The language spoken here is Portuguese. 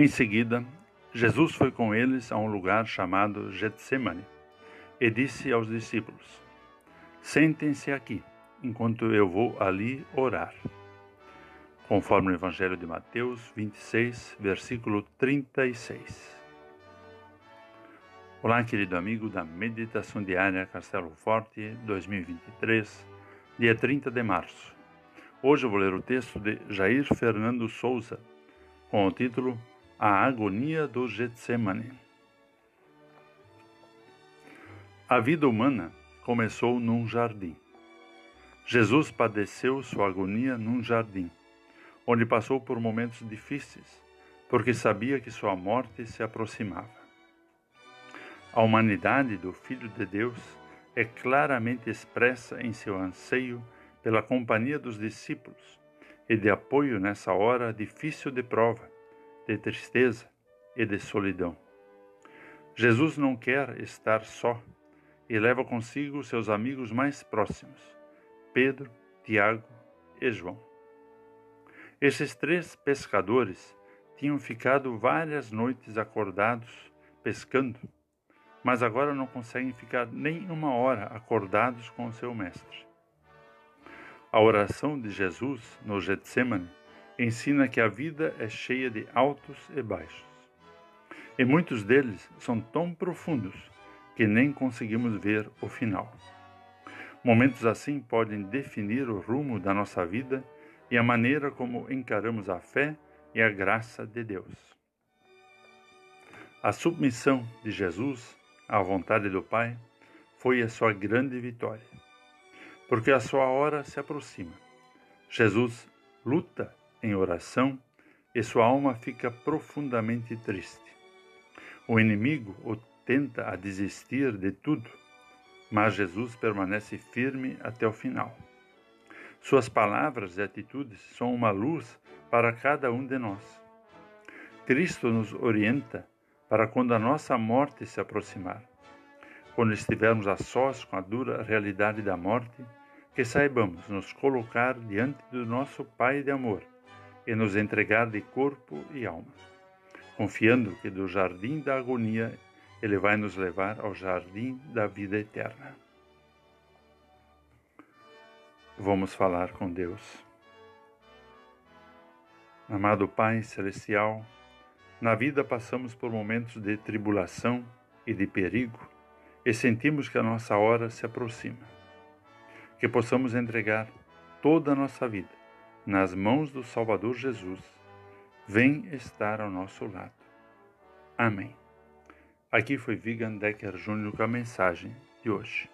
Em seguida, Jesus foi com eles a um lugar chamado Getsemane e disse aos discípulos: Sentem-se aqui, enquanto eu vou ali orar. Conforme o Evangelho de Mateus 26, versículo 36. Olá, querido amigo da Meditação Diária Castelo Forte 2023, dia 30 de março. Hoje eu vou ler o texto de Jair Fernando Souza, com o título A Agonia do Getsemane. A vida humana começou num jardim. Jesus padeceu sua agonia num jardim, onde passou por momentos difíceis, porque sabia que sua morte se aproximava. A humanidade do Filho de Deus é claramente expressa em seu anseio pela companhia dos discípulos e de apoio nessa hora difícil de prova, de tristeza e de solidão. Jesus não quer estar só e leva consigo seus amigos mais próximos, Pedro, Tiago e João. Esses três pescadores tinham ficado várias noites acordados pescando mas agora não conseguem ficar nem uma hora acordados com o seu mestre. A oração de Jesus no Getsemane ensina que a vida é cheia de altos e baixos. E muitos deles são tão profundos que nem conseguimos ver o final. Momentos assim podem definir o rumo da nossa vida e a maneira como encaramos a fé e a graça de Deus. A submissão de Jesus à vontade do Pai, foi a sua grande vitória. Porque a sua hora se aproxima. Jesus luta em oração e sua alma fica profundamente triste. O inimigo o tenta a desistir de tudo, mas Jesus permanece firme até o final. Suas palavras e atitudes são uma luz para cada um de nós. Cristo nos orienta para quando a nossa morte se aproximar. Quando estivermos a sós com a dura realidade da morte, que saibamos nos colocar diante do nosso Pai de amor e nos entregar de corpo e alma, confiando que do jardim da agonia ele vai nos levar ao jardim da vida eterna. Vamos falar com Deus. Amado Pai Celestial, na vida passamos por momentos de tribulação e de perigo e sentimos que a nossa hora se aproxima. Que possamos entregar toda a nossa vida nas mãos do Salvador Jesus. Vem estar ao nosso lado. Amém. Aqui foi Vigan Decker Júnior com a mensagem de hoje.